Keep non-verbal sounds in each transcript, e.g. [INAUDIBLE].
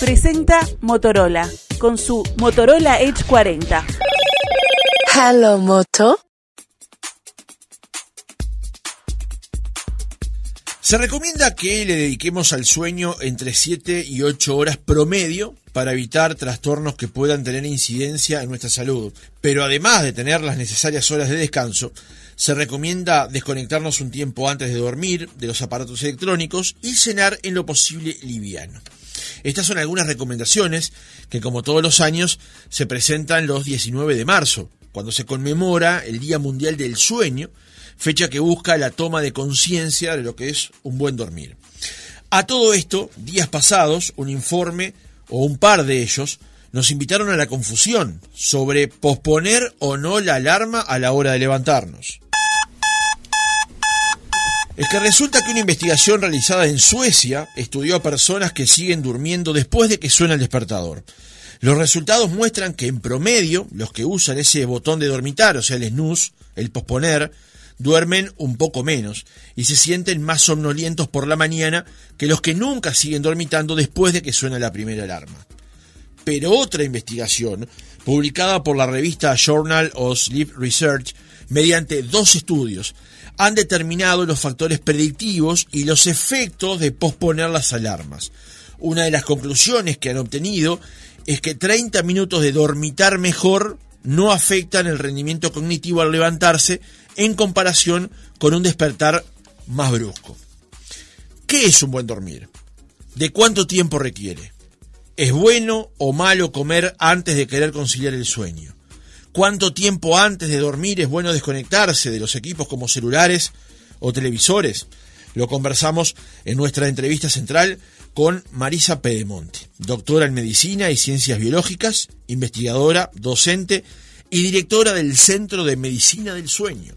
presenta Motorola con su Motorola Edge 40. Hello, Moto. Se recomienda que le dediquemos al sueño entre 7 y 8 horas promedio para evitar trastornos que puedan tener incidencia en nuestra salud. Pero además de tener las necesarias horas de descanso, se recomienda desconectarnos un tiempo antes de dormir de los aparatos electrónicos y cenar en lo posible liviano. Estas son algunas recomendaciones que, como todos los años, se presentan los 19 de marzo, cuando se conmemora el Día Mundial del Sueño, fecha que busca la toma de conciencia de lo que es un buen dormir. A todo esto, días pasados, un informe o un par de ellos nos invitaron a la confusión sobre posponer o no la alarma a la hora de levantarnos. Es que resulta que una investigación realizada en Suecia estudió a personas que siguen durmiendo después de que suena el despertador. Los resultados muestran que en promedio los que usan ese botón de dormitar, o sea el snooze, el posponer, duermen un poco menos y se sienten más somnolientos por la mañana que los que nunca siguen dormitando después de que suena la primera alarma. Pero otra investigación, publicada por la revista Journal of Sleep Research, mediante dos estudios, han determinado los factores predictivos y los efectos de posponer las alarmas. Una de las conclusiones que han obtenido es que 30 minutos de dormitar mejor no afectan el rendimiento cognitivo al levantarse en comparación con un despertar más brusco. ¿Qué es un buen dormir? ¿De cuánto tiempo requiere? ¿Es bueno o malo comer antes de querer conciliar el sueño? ¿Cuánto tiempo antes de dormir es bueno desconectarse de los equipos como celulares o televisores? Lo conversamos en nuestra entrevista central con Marisa Pedemonte, doctora en medicina y ciencias biológicas, investigadora, docente y directora del Centro de Medicina del Sueño.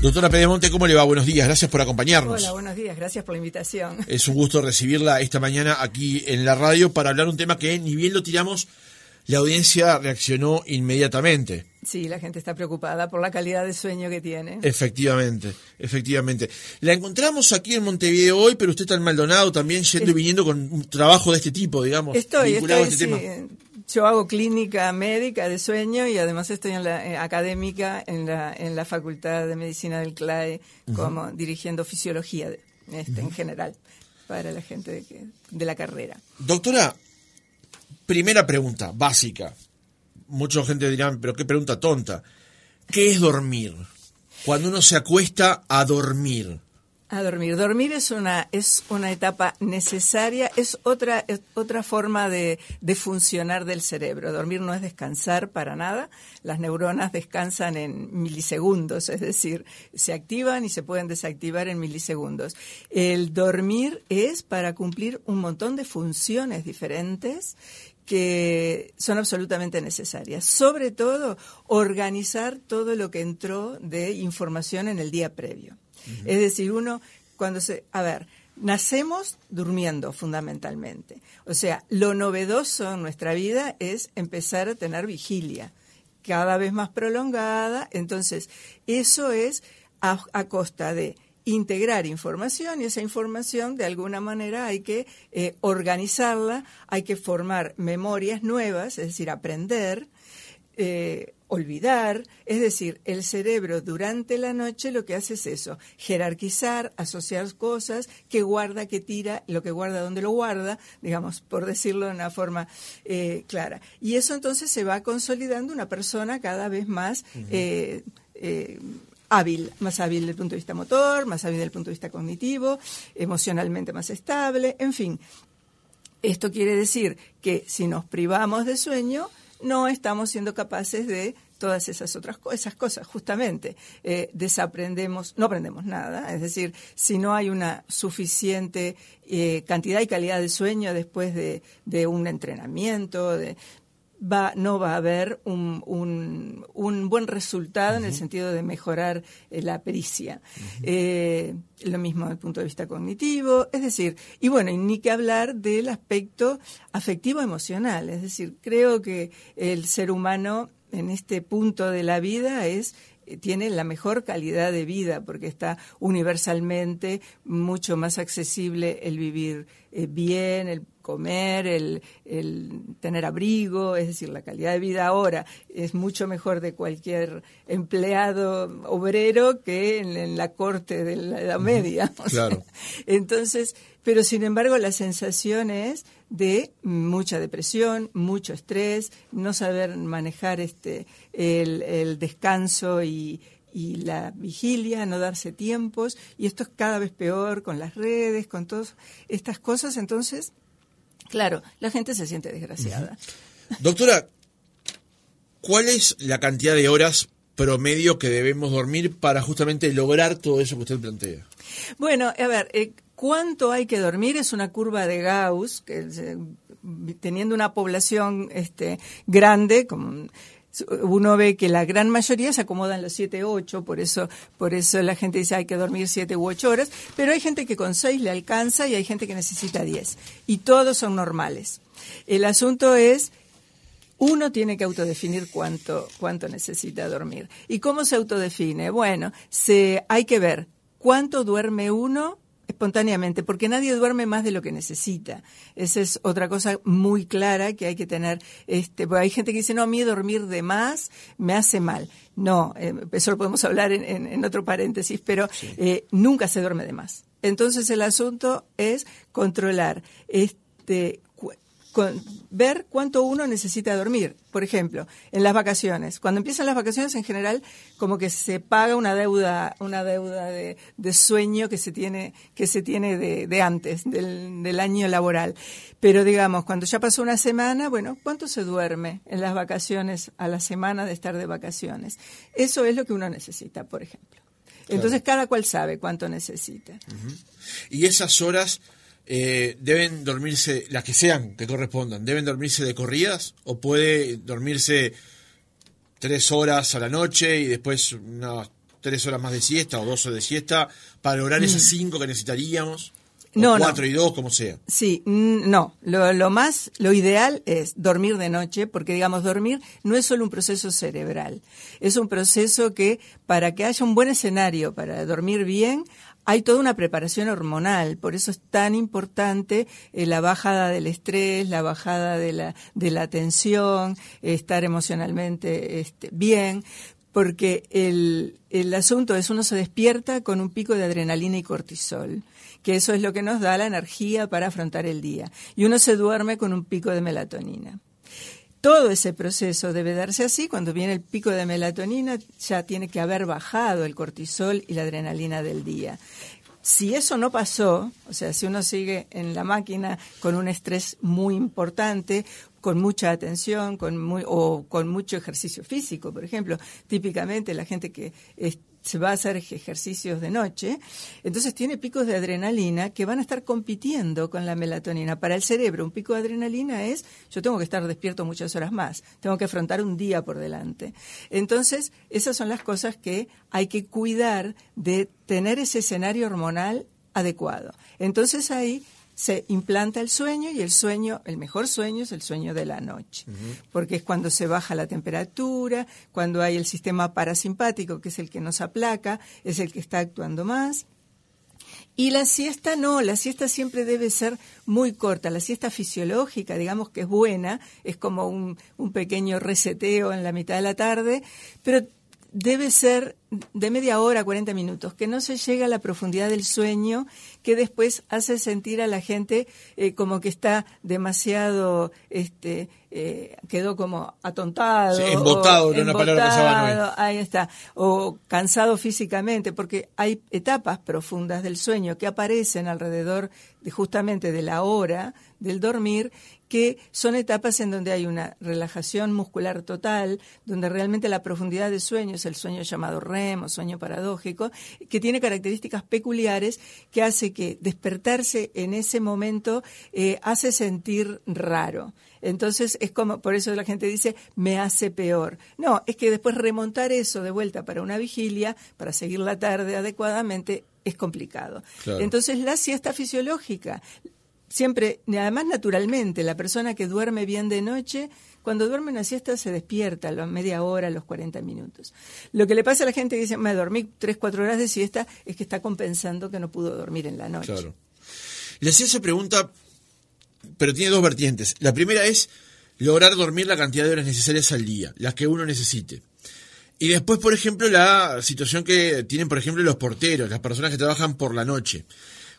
Doctora Pedemonte, ¿cómo le va? Buenos días, gracias por acompañarnos. Hola, buenos días, gracias por la invitación. Es un gusto recibirla esta mañana aquí en la radio para hablar un tema que ni bien lo tiramos, la audiencia reaccionó inmediatamente. Sí, la gente está preocupada por la calidad de sueño que tiene. Efectivamente, efectivamente. La encontramos aquí en Montevideo hoy, pero usted está en Maldonado también yendo y viniendo con un trabajo de este tipo, digamos, estoy, vinculado estoy, a este tema. Yo hago clínica médica de sueño y además estoy en la eh, académica en la, en la Facultad de Medicina del CLAE como dirigiendo fisiología de, este, en general para la gente de, que- de la carrera. Doctora, primera pregunta, básica. Mucha gente dirá, pero qué pregunta tonta. ¿Qué es dormir? Cuando uno se acuesta a dormir. A dormir. Dormir es una, es una etapa necesaria, es otra, es otra forma de, de funcionar del cerebro. Dormir no es descansar para nada. Las neuronas descansan en milisegundos, es decir, se activan y se pueden desactivar en milisegundos. El dormir es para cumplir un montón de funciones diferentes que son absolutamente necesarias. Sobre todo, organizar todo lo que entró de información en el día previo. Es decir, uno, cuando se. A ver, nacemos durmiendo fundamentalmente. O sea, lo novedoso en nuestra vida es empezar a tener vigilia, cada vez más prolongada. Entonces, eso es a, a costa de integrar información y esa información de alguna manera hay que eh, organizarla, hay que formar memorias nuevas, es decir, aprender, eh, olvidar, es decir, el cerebro durante la noche lo que hace es eso, jerarquizar, asociar cosas, que guarda, que tira, lo que guarda, dónde lo guarda, digamos, por decirlo de una forma eh, clara. Y eso entonces se va consolidando una persona cada vez más eh, eh, hábil, más hábil desde el punto de vista motor, más hábil desde el punto de vista cognitivo, emocionalmente más estable, en fin. Esto quiere decir que si nos privamos de sueño, no estamos siendo capaces de todas esas otras esas cosas, justamente. Eh, desaprendemos, no aprendemos nada, es decir, si no hay una suficiente eh, cantidad y calidad de sueño después de, de un entrenamiento, de, va, no va a haber un, un, un buen resultado en el sentido de mejorar eh, la pericia. Eh, lo mismo desde el punto de vista cognitivo, es decir, y bueno, y ni que hablar del aspecto afectivo-emocional, es decir, creo que el ser humano en este punto de la vida es tiene la mejor calidad de vida porque está universalmente mucho más accesible el vivir eh, bien, el comer, el, tener abrigo, es decir, la calidad de vida ahora es mucho mejor de cualquier empleado obrero que en, la corte de la Edad Media. [LAUGHS] Claro. entonces, pero sin embargo la sensación es de mucha depresión, mucho estrés, no saber manejar este el descanso y, y la vigilia, no darse tiempos, y esto es cada vez peor con las redes, con todas estas cosas, entonces, claro, la gente se siente desgraciada. Doctora, ¿cuál es la cantidad de horas promedio que debemos dormir para justamente lograr todo eso que usted plantea? Bueno, a ver, eh, ¿cuánto hay que dormir? Es una curva de Gauss, que teniendo una población este, grande, como uno ve que la gran mayoría se acomodan los 7, 8, por eso, por eso la gente dice hay que dormir 7 u 8 horas, pero hay gente que con 6 le alcanza y hay gente que necesita 10. Y todos son normales. El asunto es uno tiene que autodefinir cuánto, cuánto necesita dormir. ¿Y cómo se autodefine? Bueno, se, hay que ver cuánto duerme uno espontáneamente, porque nadie duerme más de lo que necesita. Esa es otra cosa muy clara que hay que tener. Este, hay gente que dice, no, a mí dormir de más me hace mal. No, eh, eso lo podemos hablar en, otro paréntesis, pero eh, nunca se duerme de más. Entonces el asunto es controlar este, ver cuánto uno necesita dormir. Por ejemplo, en las vacaciones. Cuando empiezan las vacaciones, en general, como que se paga una deuda, una deuda de, sueño que se tiene, que se tiene de, antes, del, del, año laboral. Pero digamos, cuando ya pasó una semana, bueno, ¿cuánto se duerme en las vacaciones a la semana de estar de vacaciones? Eso es lo que uno necesita, por ejemplo. Entonces, cada cual sabe cuánto necesita. Y esas horas eh, deben dormirse, las que sean que correspondan, deben dormirse de corridas o puede dormirse tres horas a la noche y después unas tres horas más de siesta o dos horas de siesta para lograr esas mm. cinco que necesitaríamos. No, cuatro y dos, como sea. Sí, no. Lo, lo, más, lo ideal es dormir de noche, porque digamos, dormir no es solo un proceso cerebral, es un proceso que para que haya un buen escenario para dormir bien, hay toda una preparación hormonal, por eso es tan importante eh, la bajada del estrés, la bajada de la, tensión, estar emocionalmente este, bien, porque el, el asunto es uno se despierta con un pico de adrenalina y cortisol, que eso es lo que nos da la energía para afrontar el día, y uno se duerme con un pico de melatonina todo ese proceso debe darse así. Cuando viene el pico de melatonina, ya tiene que haber bajado el cortisol y la adrenalina del día. Si eso no pasó, o sea, si uno sigue en la máquina con un estrés muy importante, con mucha atención, con muy, o con mucho ejercicio físico, por ejemplo, típicamente la gente que se va a hacer ejercicios de noche, entonces tiene picos de adrenalina que van a estar compitiendo con la melatonina. Para el cerebro, un pico de adrenalina es, yo tengo que estar despierto muchas horas más, tengo que afrontar un día por delante. Entonces, esas son las cosas que hay que cuidar de tener ese escenario hormonal adecuado. Entonces ahí se implanta el sueño y el sueño, el mejor sueño es el sueño de la noche, porque es cuando se baja la temperatura, cuando hay el sistema parasimpático, que es el que nos aplaca, es el que está actuando más. Y la siesta no, la siesta siempre debe ser muy corta. La siesta fisiológica, digamos que es buena, es como un, un pequeño reseteo en la mitad de la tarde, pero debe ser de media hora, 40 minutos, que no se llega a la profundidad del sueño que después hace sentir a la gente eh, como que está demasiado, este, eh, quedó como atontado. embotado, una palabra Ahí está. O cansado físicamente, porque hay etapas profundas del sueño que aparecen alrededor de, justamente de la hora del dormir que son etapas en donde hay una relajación muscular total, donde realmente la profundidad de sueño es el sueño llamado REM o sueño paradójico, que tiene características peculiares que hace que despertarse en ese momento eh, hace sentir raro. Entonces es como, por eso la gente dice, me hace peor. No, es que después remontar eso de vuelta para una vigilia, para seguir la tarde adecuadamente, es complicado. Entonces la siesta fisiológica, siempre, además naturalmente, la persona que duerme bien de noche, cuando duerme una siesta se despierta a la media hora, a los 40 minutos. Lo que le pasa a la gente que dice, me dormí 3, 4 horas de siesta, es que está compensando que no pudo dormir en la noche. Claro. Le hacía esa pregunta, pero tiene dos vertientes. La primera es lograr dormir la cantidad de horas necesarias al día, las que uno necesite. Y después, por ejemplo, la situación que tienen, por ejemplo, los porteros, las personas que trabajan por la noche.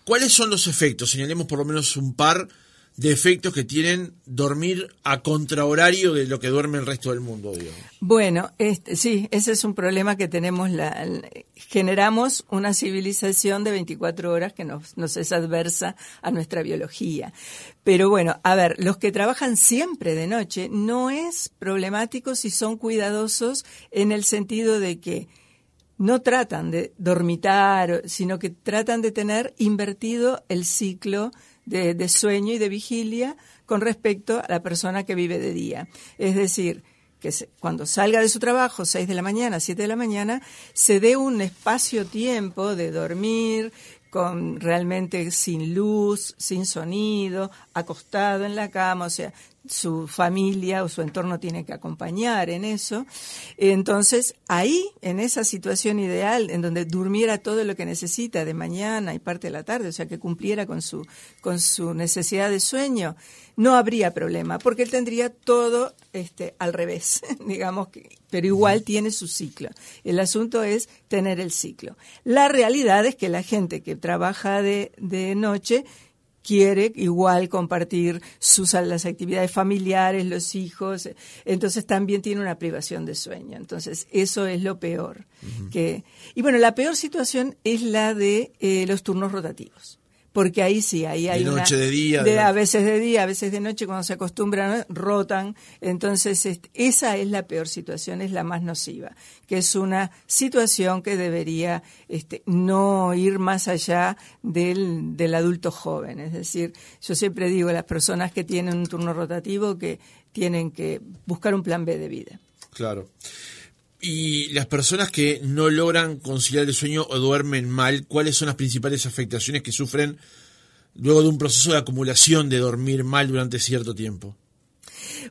¿Cuáles son los efectos? Señalemos por lo menos un par de efectos que tienen dormir a contrahorario de lo que duerme el resto del mundo. Bueno, este, sí, ese es un problema que tenemos. La, generamos una civilización de 24 horas que nos es adversa a nuestra biología. Pero bueno, a ver, los que trabajan siempre de noche no es problemático si son cuidadosos en el sentido de que no tratan de dormitar, sino que tratan de tener invertido el ciclo de, sueño y de vigilia con respecto a la persona que vive de día. Es decir, que cuando salga de su trabajo, 6 de la mañana, 7 de la mañana, se dé un espacio-tiempo de dormir, con realmente sin luz, sin sonido, acostado en la cama, o sea, su familia o su entorno tiene que acompañar en eso. Entonces, ahí, en esa situación ideal, en donde durmiera todo lo que necesita de mañana y parte de la tarde, o sea, que cumpliera con su, con su necesidad de sueño, no habría problema, porque él tendría todo este, al revés, [LAUGHS] digamos, que, pero igual tiene su ciclo. El asunto es tener el ciclo. La realidad es que la gente que trabaja de, de noche quiere igual compartir sus las actividades familiares, los hijos, entonces también tiene una privación de sueño. Entonces, eso es lo peor. que, y bueno, la peor situación es la de eh, los turnos rotativos porque ahí sí, ahí hay de noche, una, de día, de, a veces de día, a veces de noche, cuando se acostumbran, rotan. Entonces, esa es la peor situación, es la más nociva, que es una situación que debería este, no ir más allá del, del adulto joven. Es decir, yo siempre digo a las personas que tienen un turno rotativo que tienen que buscar un plan B de vida. Claro. Y las personas que no logran conciliar el sueño o duermen mal, ¿cuáles son las principales afectaciones que sufren luego de un proceso de acumulación de dormir mal durante cierto tiempo?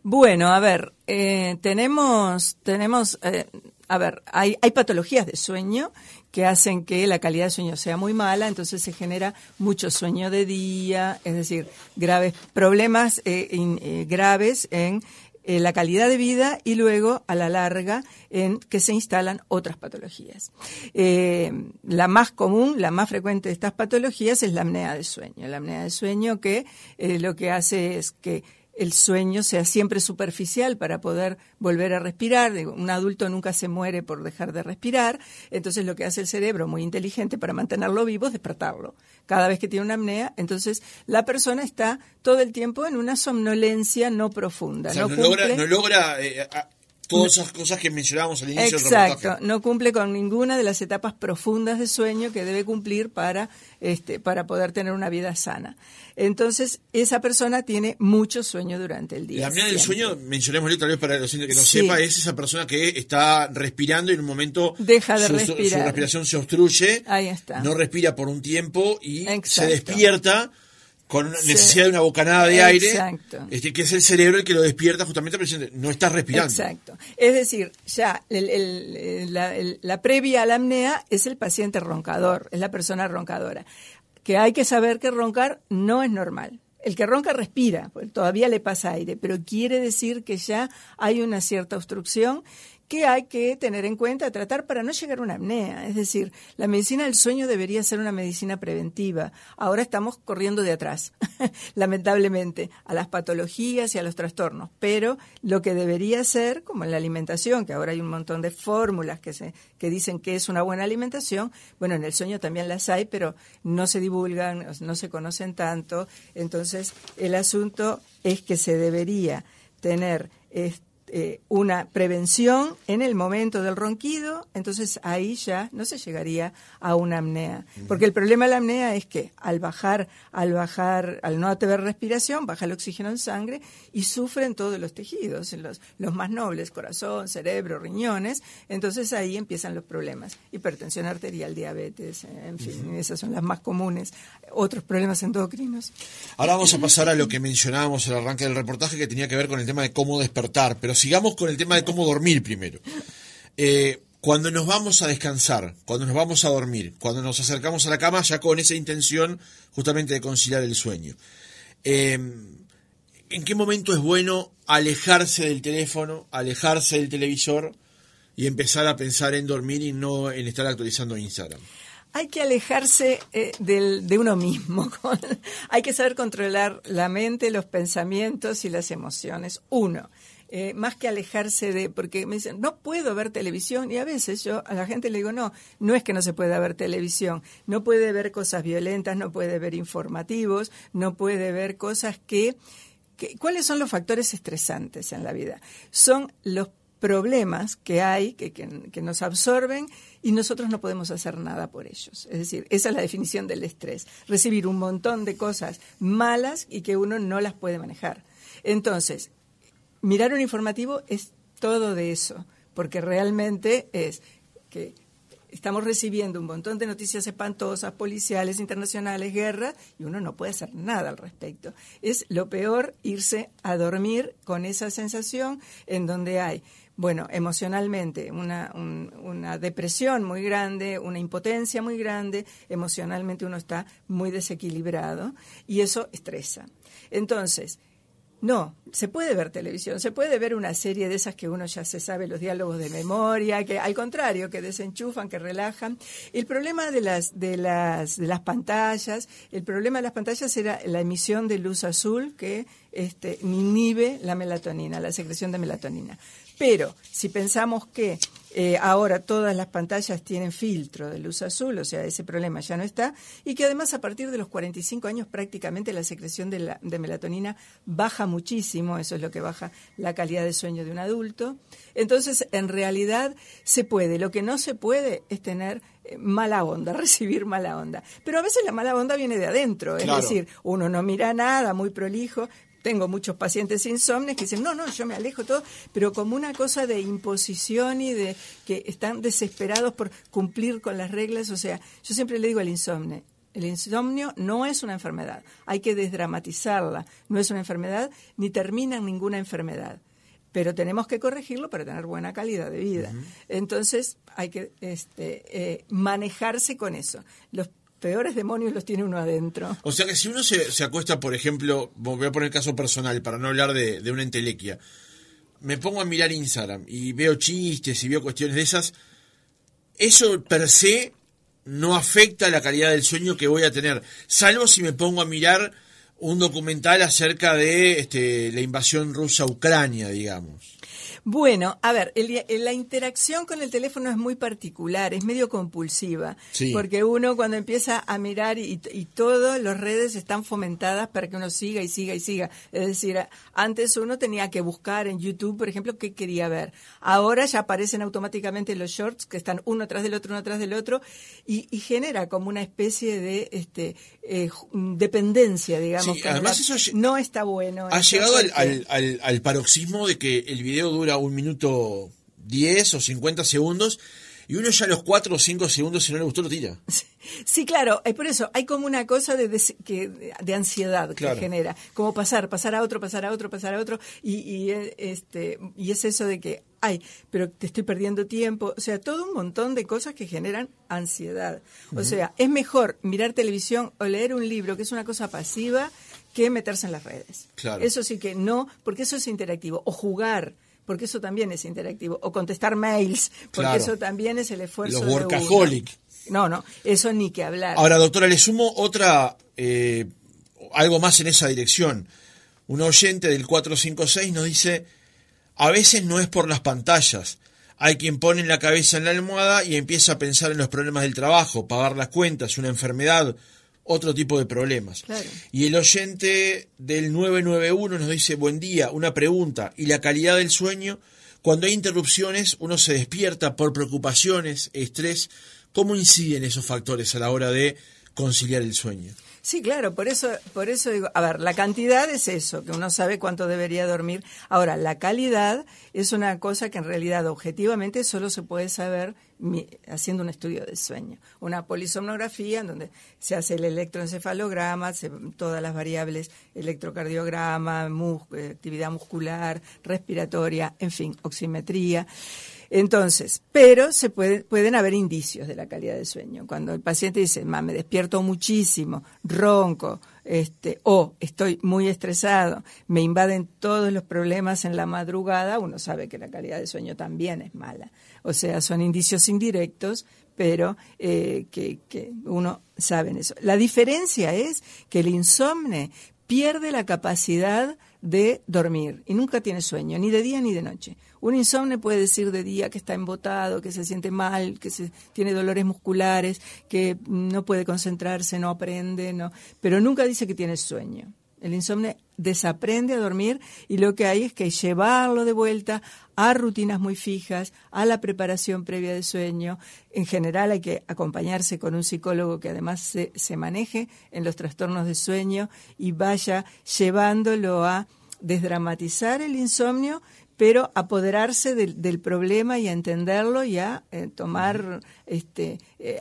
Bueno, a ver, eh, tenemos, tenemos, eh, a ver, hay, hay patologías de sueño que hacen que la calidad de sueño sea muy mala, entonces se genera mucho sueño de día, es decir, graves problemas eh, graves en eh, la calidad de vida y luego a la larga en que se instalan otras patologías. Eh, la más común, la más frecuente de estas patologías es la apnea de sueño. La apnea de sueño que eh, lo que hace es que el sueño sea siempre superficial para poder volver a respirar. Un adulto nunca se muere por dejar de respirar. Entonces lo que hace el cerebro, muy inteligente para mantenerlo vivo, es despertarlo. Cada vez que tiene una apnea, entonces la persona está todo el tiempo en una somnolencia no profunda. no, logra, eh, todas esas cosas que mencionábamos al inicio Exacto, no cumple con ninguna de las etapas profundas de sueño que debe cumplir para, este, para poder tener una vida sana. Entonces, esa persona tiene mucho sueño durante el día. La apnea del sueño, mencionémosle tal vez para los que no sepa, es esa persona que está respirando y en un momento deja de su, respirar. su respiración se obstruye, Ahí está. no respira por un tiempo y se despierta con necesidad de una bocanada de aire, este, que es el cerebro el que lo despierta justamente porque no está respirando. Exacto. Es decir, ya la, previa a la apnea es el paciente roncador, es la persona roncadora. Que hay que saber que roncar no es normal. El que ronca respira, todavía le pasa aire, pero quiere decir que ya hay una cierta obstrucción que hay que tener en cuenta, tratar para no llegar a una apnea. Es decir, la medicina del sueño debería ser una medicina preventiva. Ahora estamos corriendo de atrás, [LAUGHS] lamentablemente, a las patologías y a los trastornos. Pero lo que debería ser, como en la alimentación, que ahora hay un montón de fórmulas que, se, que dicen que es una buena alimentación, bueno, en el sueño también las hay, pero no se divulgan, no se conocen tanto. Entonces, el asunto es que se debería tener eh, una prevención en el momento del ronquido, entonces ahí ya no se llegaría a una apnea. Porque el problema de la apnea es que al bajar, al bajar, al no tener respiración, baja el oxígeno en sangre y sufren todos los tejidos, los, los más nobles, corazón, cerebro, riñones, entonces ahí empiezan los problemas. Hipertensión arterial, diabetes, en fin, esas son las más comunes. Otros problemas endocrinos. Ahora vamos a pasar a lo que mencionábamos al arranque del reportaje que tenía que ver con el tema de cómo despertar, pero sigamos con el tema de cómo dormir primero. Eh, cuando nos vamos a descansar, cuando nos vamos a dormir, cuando nos acercamos a la cama, ya con esa intención justamente de conciliar el sueño. Eh, ¿En qué momento es bueno alejarse del teléfono, alejarse del televisor y empezar a pensar en dormir y no en estar actualizando Instagram? Hay que alejarse eh, de uno mismo. [LAUGHS] hay que saber controlar la mente, los pensamientos y las emociones. Uno. Eh, más que alejarse de, porque me dicen, no puedo ver televisión, y a veces yo a la gente le digo, no, no es que no se pueda ver televisión, no puede ver cosas violentas, no puede ver informativos, no puede ver cosas que, que ¿cuáles son los factores estresantes en la vida? Son los problemas que hay, que, que, que, nos absorben y nosotros no podemos hacer nada por ellos. Es decir, esa es la definición del estrés, recibir un montón de cosas malas y que uno no las puede manejar. Entonces, mirar un informativo es todo de eso, porque realmente es que estamos recibiendo un montón de noticias espantosas, policiales, internacionales, guerra, y uno no puede hacer nada al respecto. Es lo peor irse a dormir con esa sensación en donde hay bueno, emocionalmente, una, un, una, depresión muy grande, una impotencia muy grande, emocionalmente uno está muy desequilibrado y eso estresa. Entonces, no, se puede ver televisión, se puede ver una serie de esas que uno ya se sabe los diálogos de memoria, que al contrario, que desenchufan, que relajan. El problema de las de las de las pantallas, el problema de las pantallas era la emisión de luz azul que este, inhibe la melatonina, la secreción de melatonina. Pero si pensamos que eh, ahora todas las pantallas tienen filtro de luz azul, o sea, ese problema ya no está, y que además a partir de los 45 años prácticamente la secreción de, la, de melatonina baja muchísimo, eso es lo que baja la calidad de sueño de un adulto. Entonces, en realidad se puede, lo que no se puede es tener eh, mala onda, [LAUGHS] recibir mala onda. Pero a veces la mala onda viene de adentro, claro. es decir, uno no mira nada, muy prolijo, tengo muchos pacientes insomnes que dicen, no, no, yo me alejo todo, pero como una cosa de imposición y de que están desesperados por cumplir con las reglas. O sea, yo siempre le digo al insomne, el insomnio no es una enfermedad, hay que desdramatizarla, no es una enfermedad ni termina en ninguna enfermedad pero tenemos que corregirlo para tener buena calidad de vida. Uh -huh. Entonces hay que este, eh, manejarse con eso. Los peores demonios los tiene uno adentro. O sea que si uno se, se acuesta, por ejemplo, voy a poner el caso personal para no hablar de, de, una entelequia, me pongo a mirar Instagram y veo chistes y veo cuestiones de esas, eso per se no afecta la calidad del sueño que voy a tener, salvo si me pongo a mirar un documental acerca de este, la invasión rusa a Ucrania, digamos. Bueno, a ver, el, la interacción con el teléfono es muy particular, es medio compulsiva, sí. porque uno cuando empieza a mirar y, y todas las redes están fomentadas para que uno siga y siga y siga. Es decir, antes uno tenía que buscar en YouTube, por ejemplo, qué quería ver. Ahora ya aparecen automáticamente los shorts que están uno tras del otro, uno tras del otro, y, y genera como una especie de este, eh, dependencia, digamos. Sí, además eso no está bueno. Ha llegado al, al, al, al paroxismo de que el video dura un minuto 10 o 50 segundos y uno ya a los 4 o 5 segundos, si no le gustó, lo tira. Sí, claro, es por eso, hay como una cosa de, que, de ansiedad que claro. genera, como pasar, pasar a otro, pasar a otro, pasar a otro, y, y, este, y es eso de que, ay, pero te estoy perdiendo tiempo, o sea, todo un montón de cosas que generan ansiedad. O uh -huh. sea, es mejor mirar televisión o leer un libro, que es una cosa pasiva, que meterse en las redes. Claro. Eso sí que no, porque eso es interactivo, o jugar porque eso también es interactivo, o contestar mails, porque claro. eso también es el esfuerzo. Los workaholic. No, no, eso ni que hablar. Ahora, doctora, le sumo otra, eh, algo más en esa dirección. Un oyente del 456 nos dice, a veces no es por las pantallas. Hay quien pone la cabeza en la almohada y empieza a pensar en los problemas del trabajo, pagar las cuentas, una enfermedad otro tipo de problemas. Claro. Y el oyente del 991 nos dice, buen día, una pregunta, ¿y la calidad del sueño? Cuando hay interrupciones, uno se despierta por preocupaciones, estrés. ¿Cómo inciden esos factores a la hora de conciliar el sueño? Sí, claro, por eso, por eso digo, a ver, la cantidad es eso, que uno sabe cuánto debería dormir. Ahora, la calidad es una cosa que en realidad objetivamente solo se puede saber haciendo un estudio de sueño, una polisomnografía en donde se hace el electroencefalograma, todas las variables, electrocardiograma, eh, actividad muscular, respiratoria, en fin, oximetría. Entonces, pero se pueden haber indicios de la calidad del sueño. Cuando el paciente dice, me despierto muchísimo, ronco, este, o estoy muy estresado, me invaden todos los problemas en la madrugada, uno sabe que la calidad del sueño también es mala. O sea, son indicios indirectos, pero eh, que, que uno sabe eso. La diferencia es que el insomne pierde la capacidad de dormir y nunca tiene sueño, ni de día ni de noche. Un insomne puede decir de día que está embotado, que se siente mal, que se, tiene dolores musculares, que no puede concentrarse, no aprende, no, pero nunca dice que tiene sueño. El insomne desaprende a dormir y lo que hay es que llevarlo de vuelta a rutinas muy fijas, a la preparación previa de sueño. En general hay que acompañarse con un psicólogo que además se, se maneje en los trastornos de sueño y vaya llevándolo a desdramatizar el insomnio, pero apoderarse del, problema y a entenderlo y a eh, tomar este, eh,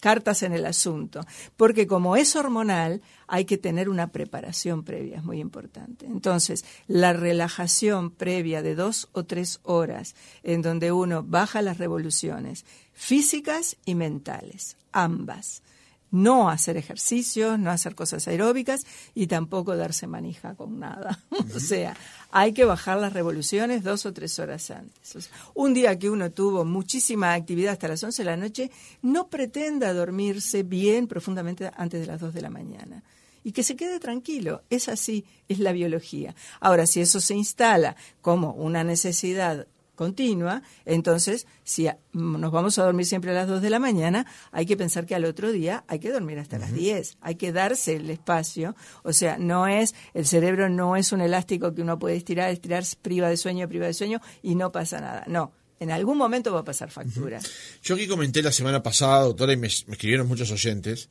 cartas en el asunto. Porque como es hormonal, hay que tener una preparación previa, es muy importante. Entonces, la relajación previa de dos o tres horas, en donde uno baja las revoluciones físicas y mentales, ambas no hacer ejercicios, no hacer cosas aeróbicas y tampoco darse manija con nada. [LAUGHS] o sea, hay que bajar las revoluciones dos o tres horas antes. un día que uno tuvo muchísima actividad hasta las 11 de la noche, no pretenda dormirse bien profundamente antes de las 2 de la mañana. Y que se quede tranquilo. Es así, es la biología. Ahora, si eso se instala como una necesidad continua, entonces si nos vamos a dormir siempre a las 2 de la mañana, hay que pensar que al otro día hay que dormir hasta las 10, hay que darse el espacio, o sea, no es, el cerebro no es un elástico que uno puede estirar, estirar, priva de sueño, priva de sueño y no pasa nada, no. En algún momento va a pasar factura. Yo aquí comenté la semana pasada, doctora, y me, me escribieron muchos oyentes,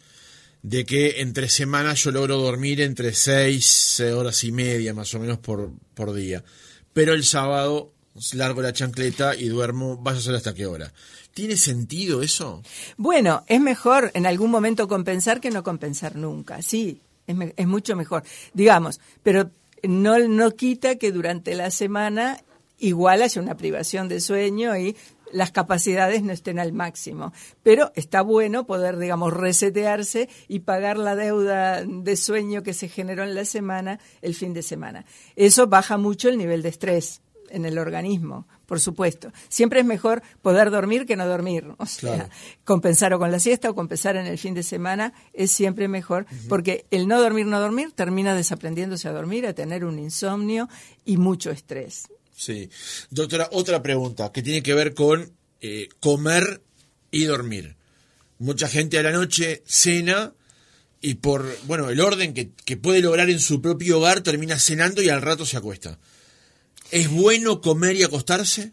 de que entre semanas yo logro dormir entre seis horas y media más o menos por, por día. Pero el sábado largo la chancleta y duermo, vas a hacer hasta qué hora. ¿Tiene sentido eso? Bueno, es mejor en algún momento compensar que no compensar nunca, sí, es, es mucho mejor. Digamos, pero no, no quita que durante la semana igual haya una privación de sueño y las capacidades no estén al máximo. Pero está bueno poder, digamos, resetearse y pagar la deuda de sueño que se generó en la semana el fin de semana. Eso baja mucho el nivel de estrés en el organismo, por supuesto. Siempre es mejor poder dormir que no dormir. O sea, compensar o con la siesta o compensar en el fin de semana es siempre mejor, porque el no dormir, no dormir termina desaprendiéndose a dormir, a tener un insomnio y mucho estrés. Sí. Doctora, otra pregunta que tiene que ver con eh, comer y dormir. Mucha gente a la noche cena y por bueno el orden que, que puede lograr en su propio hogar termina cenando y al rato se acuesta. ¿Es bueno comer y acostarse?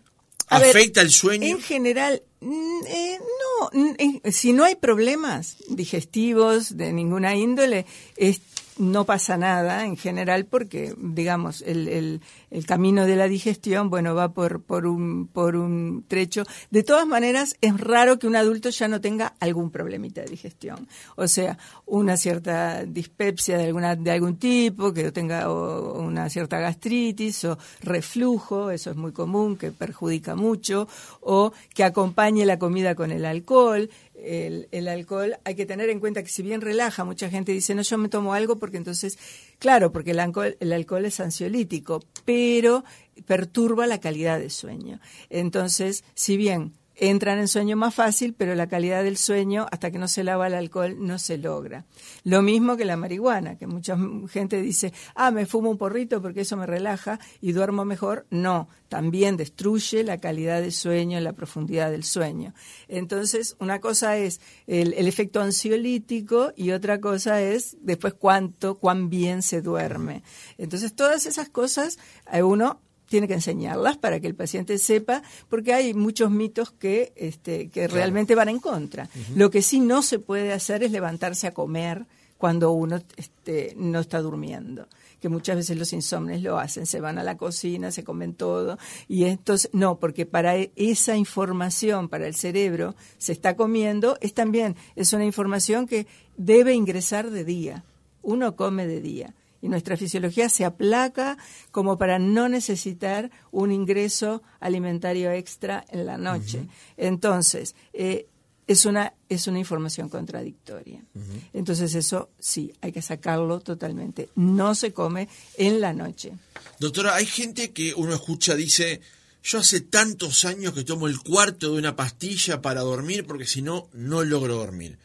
¿Afecta el sueño? En general, mm, eh, no. Si no hay problemas digestivos de ninguna índole, es no pasa nada en general porque, digamos, el, el, el, camino de la digestión, bueno, va por, por, un, por un trecho. De todas maneras, es raro que un adulto ya no tenga algún problemita de digestión. O sea, una cierta dispepsia de, alguna, de algún tipo, que tenga una cierta gastritis o reflujo, eso es muy común, que perjudica mucho, o que acompañe la comida con el alcohol el, alcohol, hay que tener en cuenta que si bien relaja, mucha gente dice, no, yo me tomo algo porque entonces, claro, porque el alcohol, el alcohol es ansiolítico, pero perturba la calidad de sueño. Entonces, si bien entran en sueño más fácil, pero la calidad del sueño, hasta que no se lava el alcohol, no se logra. Lo mismo que la marihuana, que mucha gente dice, ah, me fumo un porrito porque eso me relaja y duermo mejor. No, también destruye la calidad del sueño, la profundidad del sueño. Entonces, una cosa es el, el efecto ansiolítico y otra cosa es después cuánto, cuán bien se duerme. Entonces, todas esas cosas, a uno tiene que enseñarlas para que el paciente sepa, porque hay muchos mitos que, este, que realmente van en contra. Lo que sí no se puede hacer es levantarse a comer cuando uno este, no está durmiendo que muchas veces los insomnes lo hacen, se van a la cocina, se comen todo, y entonces, no, porque para e, esa información, para el cerebro, se está comiendo, es también, es una información que debe ingresar de día, uno come de día y nuestra fisiología se aplaca como para no necesitar un ingreso alimentario extra en la noche. Entonces, eh, es una, es una información contradictoria. Entonces eso sí, hay que sacarlo totalmente. No se come en la noche. Doctora, hay gente que uno escucha, dice, yo hace tantos años que tomo el cuarto de una pastilla para dormir porque si no, no logro dormir.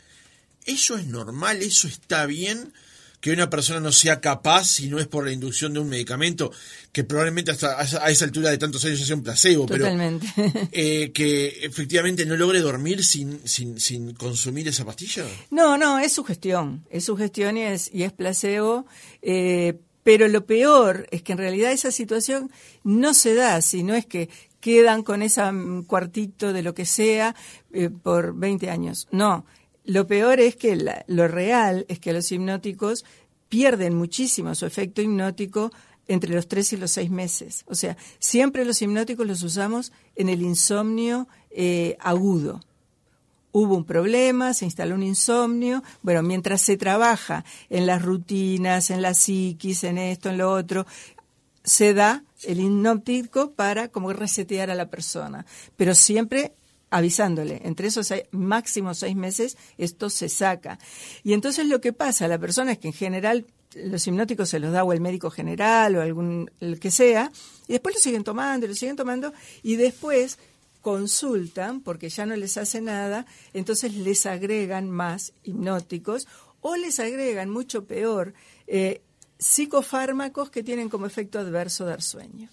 ¿Eso es normal? ¿Eso está bien? Que una persona no sea capaz si no es por la inducción de un medicamento que probablemente hasta a esa altura de tantos años sea un placebo, Totalmente. pero [LAUGHS] eh, que efectivamente no logre dormir sin, sin, sin consumir esa pastilla. No, no, es su gestión, es su gestión y es, y es placebo. Eh, pero lo peor es que en realidad esa situación no se da, sino es que quedan con ese cuartito de lo que sea eh, por 20 años. No, lo peor es que lo real es que los hipnóticos pierden muchísimo su efecto hipnótico entre los tres y los seis meses. O sea, siempre los hipnóticos los usamos en el insomnio eh, agudo. Hubo un problema, se instaló un insomnio. Bueno, mientras se trabaja en las rutinas, en la psiquis, en esto, en lo otro, se da el hipnótico para como resetear a la persona. Pero siempre avisándole, entre esos máximos seis meses esto se saca. Y entonces lo que pasa, la persona es que en general los hipnóticos se los da o el médico general o algún el que sea, y después lo siguen tomando, lo siguen tomando, y después consultan, porque ya no les hace nada, entonces les agregan más hipnóticos o les agregan, mucho peor, eh, psicofármacos que tienen como efecto adverso dar sueño.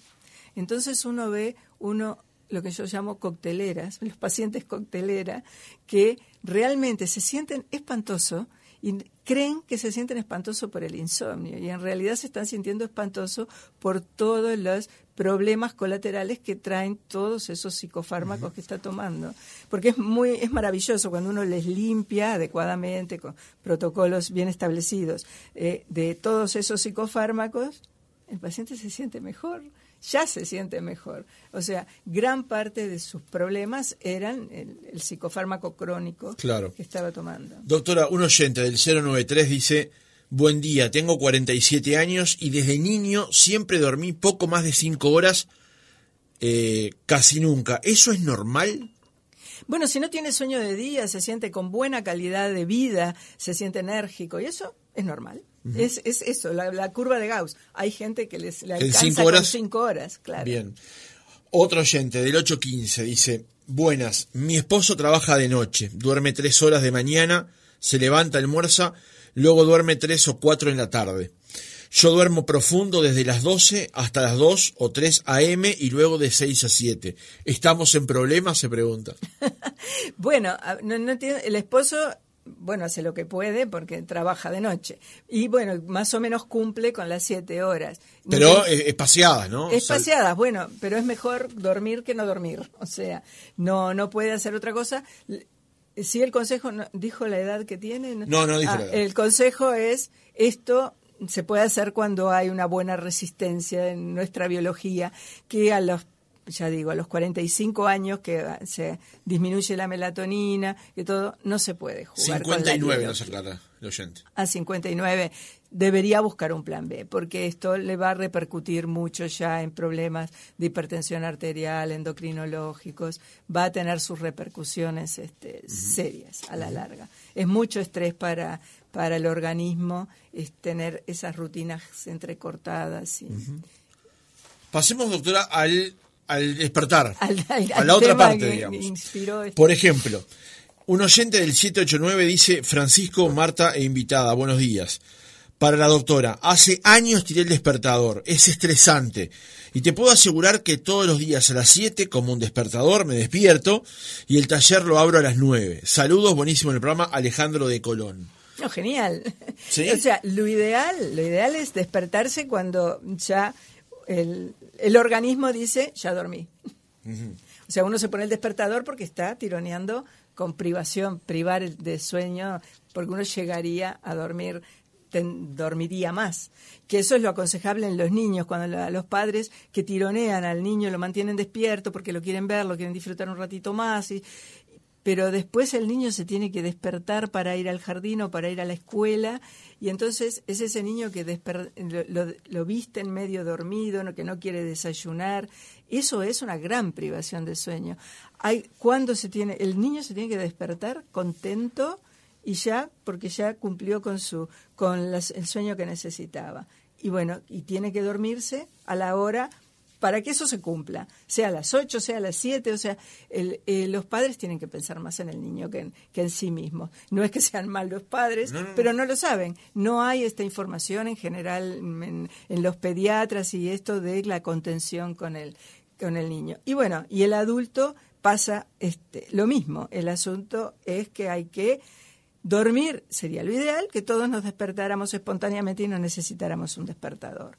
Entonces uno ve, uno lo que yo llamo cocteleras, [LAUGHS] los pacientes coctelera, que realmente se sienten espantoso y creen que se sienten espantoso por el insomnio. Y en realidad se están sintiendo espantoso por todos los problemas colaterales que traen todos esos psicofármacos que está tomando. Porque es muy es maravilloso cuando uno les limpia adecuadamente con protocolos bien establecidos eh, de todos esos psicofármacos el paciente se siente mejor ya se siente mejor. O sea, gran parte de sus problemas eran el, psicofármaco crónico que estaba tomando. Doctora, un oyente del 093 dice, buen día, tengo 47 años y desde niño siempre dormí poco más de 5 horas, eh, casi nunca. ¿Eso es normal? Bueno, si no tiene sueño de día, se siente con buena calidad de vida, se siente enérgico y eso es normal. Es, es, eso, la, curva de Gauss. Hay gente que les le alcanza cinco horas, con cinco horas, claro. Bien. Otro oyente del 815 dice, buenas, mi esposo trabaja de noche, duerme tres horas de mañana, se levanta, almuerza, luego duerme tres o cuatro en la tarde. Yo duermo profundo desde las 12 hasta las 2 o 3 a.m. y luego de 6 a 7. ¿Estamos en problemas? Se pregunta. [LAUGHS] bueno, no, no el esposo bueno, hace lo que puede porque trabaja de noche. Y bueno, más o menos cumple con las siete horas. Pero espaciadas, ¿no? Espaciadas, bueno, pero es mejor dormir que no dormir. O sea, no, no puede hacer otra cosa. Si el consejo dijo la edad que tiene. No, no, dijo ah, la edad. El consejo es esto se puede hacer cuando hay una buena resistencia en nuestra biología, que a los ya digo, a los 45 años que se disminuye la melatonina y todo, no se puede jugar 59 no se aclara el oyente. A 59 debería buscar un plan B, porque esto le va a repercutir mucho ya en problemas de hipertensión arterial, endocrinológicos, va a tener sus repercusiones este, serias a la larga. Es mucho estrés para, para el organismo es tener esas rutinas entrecortadas. Y... Pasemos, doctora, al al despertar, [LAUGHS] Al- al- a la otra parte, digamos. inspiró este- Por ejemplo, un oyente del 789 dice, Francisco, Marta e invitada, buenos días. Para la doctora, hace años tiré el despertador, es estresante. Y te puedo asegurar que todos los días a las 7, como un despertador, me despierto y el taller lo abro a las 9. Saludos, buenísimo el programa, Alejandro de Colón. No, genial. ¿Sí? [LAUGHS] O sea, lo ideal, lo ideal es despertarse cuando ya el, el organismo dice, ya dormí. O sea, uno se pone el despertador porque está tironeando con privación, privar el- de sueño, porque uno llegaría a dormir, ten- dormiría más. Que eso es lo aconsejable en los niños, cuando la- los padres que tironean al niño lo mantienen despierto porque lo quieren ver, lo quieren disfrutar un ratito más y, pero después el niño se tiene que despertar para ir al jardín o para ir a la escuela y entonces es ese niño que desper- lo, viste en medio dormido, no, que no quiere desayunar. Eso es una gran privación de sueño. Hay cuando se tiene el niño se tiene que despertar contento y ya porque ya cumplió con su con las- el sueño que necesitaba. Y bueno, y tiene que dormirse a la hora para que eso se cumpla, sea a las 8, sea a las 7, o sea, el- eh, los padres tienen que pensar más en el niño que en, que en sí mismos. No es que sean malos padres, pero no lo saben. No hay esta información en general en, en los pediatras y esto de la contención con el, con el niño. Y bueno, y el adulto pasa este, lo mismo. El asunto es que hay que dormir, sería lo ideal, que todos nos despertáramos espontáneamente y no necesitáramos un despertador.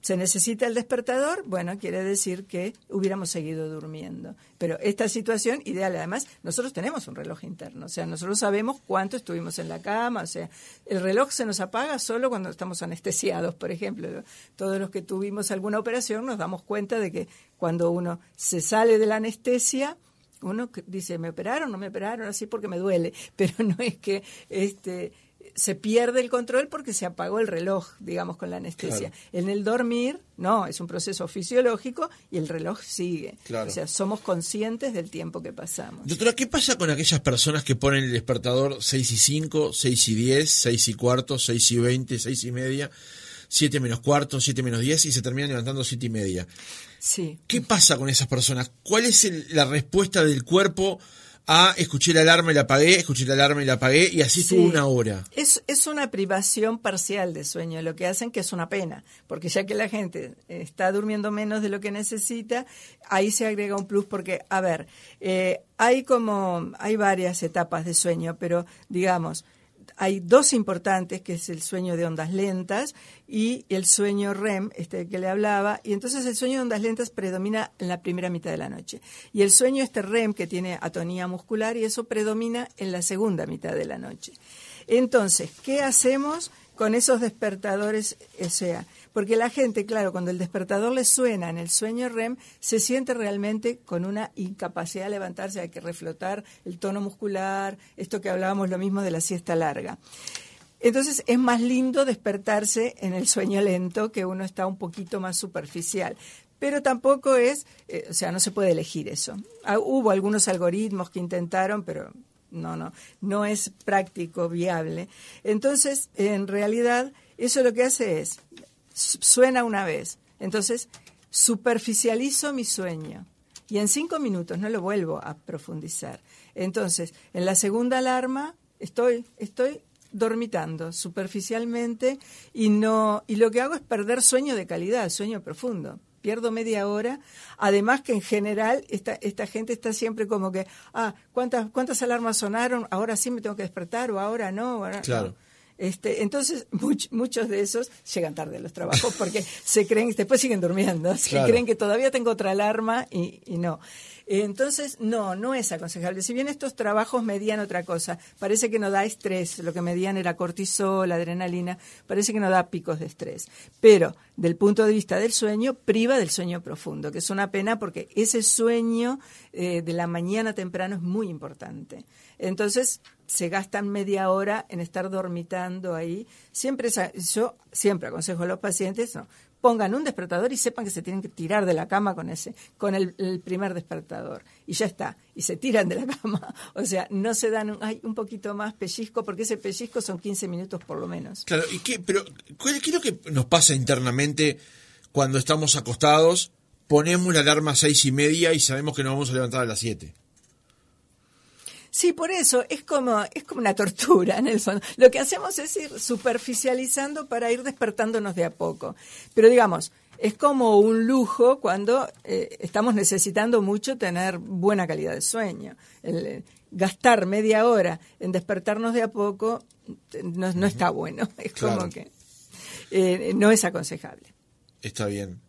¿Se necesita el despertador? Bueno, quiere decir que hubiéramos seguido durmiendo. Pero esta situación ideal, además, nosotros tenemos un reloj interno, o sea, nosotros sabemos cuánto estuvimos en la cama, o sea, el reloj se nos apaga solo cuando estamos anestesiados, por ejemplo. Todos los que tuvimos alguna operación nos damos cuenta de que cuando uno se sale de la anestesia, uno dice, ¿me operaron? ¿No me operaron? Así porque me duele. [LAUGHS] Pero no es que este, se pierde el control porque se apagó el reloj, digamos, con la anestesia. En el dormir, no, es un proceso fisiológico y el reloj sigue. Claro. O sea, somos conscientes del tiempo que pasamos. Doctora, ¿qué pasa con aquellas personas que ponen el despertador 6 y 5, 6 y 10, 6 y cuarto, 6 y 20, 6 y media, 7 menos cuarto, 7 menos 10 y se terminan levantando 7 y media? Sí. ¿Qué pasa con esas personas? ¿Cuál es el- la respuesta del cuerpo a escuché la alarma y la apagué, escuché la alarma y la apagué y así estuvo Sí. una hora? Es, es una privación parcial de sueño, lo que hacen que es una pena, porque ya que la gente está durmiendo menos de lo que necesita, ahí se agrega un plus, porque, a ver, eh, hay como, hay varias etapas de sueño, pero digamos, hay dos importantes, que es el sueño de ondas lentas y el sueño REM, este que le hablaba, y entonces el sueño de ondas lentas predomina en la primera mitad de la noche. Y el sueño este REM, que tiene atonía muscular, y eso predomina en la segunda mitad de la noche. Entonces, ¿qué hacemos con esos despertadores? O sea, porque la gente, claro, cuando el despertador le suena en el sueño REM, se siente realmente con una incapacidad de levantarse, hay que reflotar el tono muscular, esto que hablábamos lo mismo de la siesta larga. Entonces es más lindo despertarse en el sueño lento, que uno está un poquito más superficial. Pero tampoco es, eh, o sea, no se puede elegir eso. Ah, hubo algunos algoritmos que intentaron, pero no, no, no es práctico, viable. Entonces, en realidad, eso lo que hace es, suena una vez, entonces superficializo mi sueño y en cinco minutos no lo vuelvo a profundizar. Entonces, en la segunda alarma estoy, estoy dormitando superficialmente y no y lo que hago es perder sueño de calidad, sueño profundo. Pierdo media hora. Además que en general esta, esta gente está siempre como que, ah, ¿cuántas, ¿cuántas alarmas sonaron? Ahora sí me tengo que despertar o ahora no. ahora no. Este, entonces, much- muchos de esos llegan tarde a los trabajos porque se creen, después siguen durmiendo, se Claro. creen que todavía tengo otra alarma y, y no. Entonces, no, no es aconsejable. Si bien estos trabajos medían otra cosa, parece que no da estrés, lo que medían era cortisol, adrenalina, parece que no da picos de estrés. Pero, del punto de vista del sueño, priva del sueño profundo, que es una pena porque ese sueño eh, de la mañana temprano es muy importante. Entonces, se gastan media hora en estar dormitando ahí. Siempre yo siempre aconsejo a los pacientes, no, pongan un despertador y sepan que se tienen que tirar de la cama con ese, con el, primer despertador. Y ya está. Y se tiran de la cama. [LAUGHS] O sea, no se dan un, un poquito más pellizco, porque ese pellizco son 15 minutos por lo menos. Claro, ¿y qué, pero ¿cuál- qué es lo que nos pasa internamente cuando estamos acostados ponemos la alarma a seis y media y sabemos que nos vamos a levantar a las siete. Sí, por eso es como es como una tortura en el fondo. Lo que hacemos es ir superficializando para ir despertándonos de a poco. Pero digamos, es como un lujo cuando eh, estamos necesitando mucho tener buena calidad de sueño. El, eh, gastar media hora en despertarnos de a poco no, no está bueno. [LAUGHS] Es como que eh, no es aconsejable. Está bien.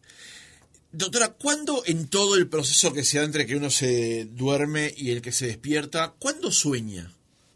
Doctora, ¿cuándo en todo el proceso que se da entre que uno se duerme y el que se despierta, cuándo sueña?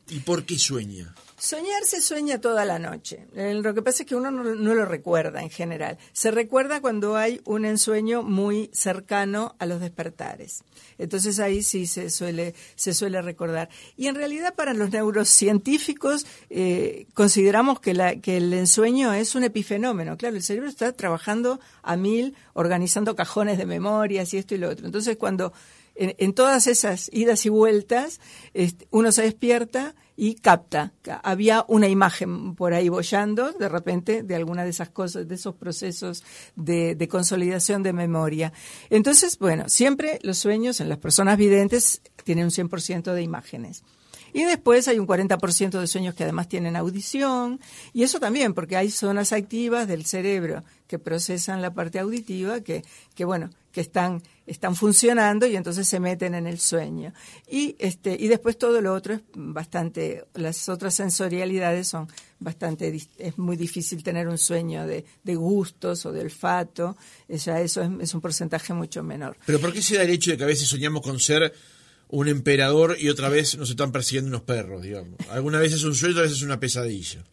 ¿Y por qué sueña? Soñar se sueña toda la noche. Lo que pasa es que uno no, lo recuerda en general. Se recuerda cuando hay un ensueño muy cercano a los despertares. Entonces ahí sí se suele, se suele recordar. Y en realidad para los neurocientíficos eh, consideramos que, la, que el ensueño es un epifenómeno. Claro, el cerebro está trabajando a mil, organizando cajones de memorias y esto y lo otro. Entonces cuando en, todas esas idas y vueltas, este, uno se despierta y capta. Había una imagen por ahí bollando, de repente, de alguna de esas cosas, de esos procesos de, de consolidación de memoria. Entonces, bueno, siempre los sueños en las personas videntes tienen un 100% de imágenes. Y después hay un 40% de sueños que además tienen audición, y eso también, porque hay zonas activas del cerebro que procesan la parte auditiva que, que bueno, que están, están funcionando y entonces se meten en el sueño. Y, este, y después todo lo otro es bastante, las otras sensorialidades son bastante, es muy difícil tener un sueño de, de gustos o de olfato, ya eso es, es un porcentaje mucho menor. Pero ¿por qué se da el hecho de que a veces soñamos con ser un emperador y otra vez nos están persiguiendo unos perros, digamos. Alguna vez es un sueño, a veces es una pesadilla.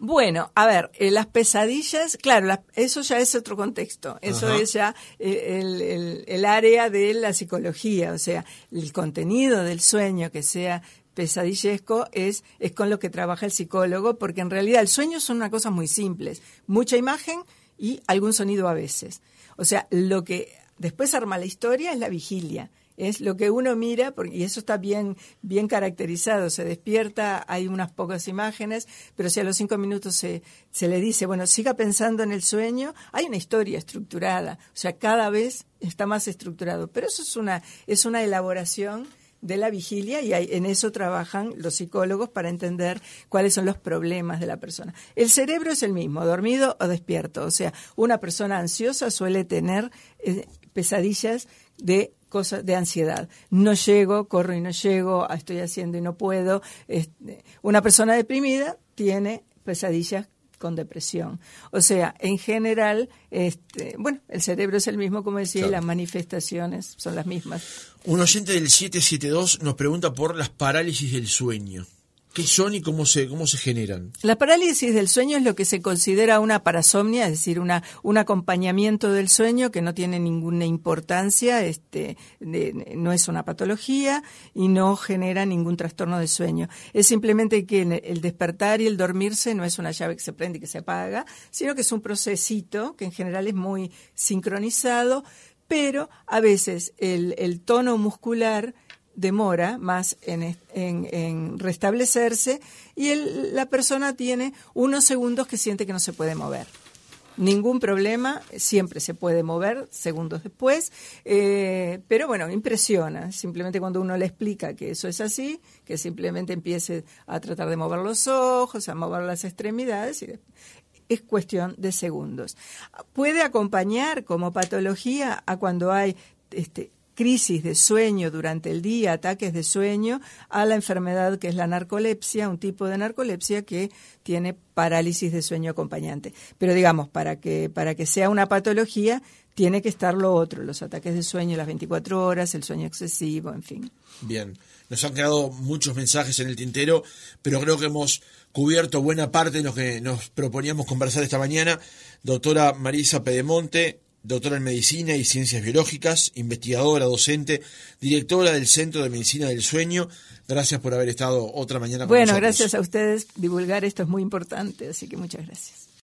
Bueno, a ver, eh, las pesadillas, claro, eso ya es otro contexto. Eso es ya eh, el, el, área de la psicología, o sea, el contenido del sueño que sea pesadillesco es, es con lo que trabaja el psicólogo, porque en realidad el sueño son una cosa muy simples, mucha imagen y algún sonido a veces. O sea, lo que después arma la historia es la vigilia es lo que uno mira, porque, y eso está bien, bien caracterizado, se despierta, hay unas pocas imágenes, pero si a los cinco minutos se, se le dice, bueno, siga pensando en el sueño, hay una historia estructurada, o sea, cada vez está más estructurado, pero eso es una, es una elaboración de la vigilia y en eso trabajan los psicólogos para entender cuáles son los problemas de la persona. El cerebro es el mismo, dormido o despierto. O sea, una persona ansiosa suele tener eh, pesadillas de cosas de ansiedad. No llego, corro y no llego, estoy haciendo y no puedo. Una persona deprimida tiene pesadillas con depresión. O sea, en general, este, bueno, el cerebro es el mismo, como decía, y las manifestaciones son las mismas. Un oyente del 772 nos pregunta por las parálisis del sueño. ¿Qué son y cómo se, cómo se generan? La parálisis del sueño es lo que se considera una parasomnia, es decir, una, un acompañamiento del sueño que no tiene ninguna importancia, este, no es una patología y no genera ningún trastorno de sueño. Es simplemente que el despertar y el dormirse no es una llave que se prende y que se apaga, sino que es un procesito que en general es muy sincronizado, pero a veces el, el tono muscular demora más en, en, restablecerse y la persona tiene unos segundos que siente que no se puede mover. Ningún problema, siempre se puede mover segundos después, eh, pero bueno, impresiona. Simplemente cuando uno le explica que eso es así, que simplemente empiece a tratar de mover los ojos, a mover las extremidades, y es cuestión de segundos. Puede acompañar como patología a cuando hay este, crisis de sueño durante el día, ataques de sueño, a la enfermedad que es la narcolepsia, un tipo de narcolepsia que tiene parálisis de sueño acompañante. Pero digamos, para que, para que sea una patología, tiene que estar lo otro, los ataques de sueño las 24 horas, el sueño excesivo, en fin. Bien, nos han quedado muchos mensajes en el tintero, pero creo que hemos cubierto buena parte de lo que nos proponíamos conversar esta mañana. Doctora Marisa Pedemonte, doctora en Medicina y Ciencias Biológicas, investigadora, docente, directora del Centro de Medicina del Sueño. Gracias por haber estado otra mañana con nosotros. Bueno, gracias a ustedes. Divulgar esto es muy importante, así que muchas gracias.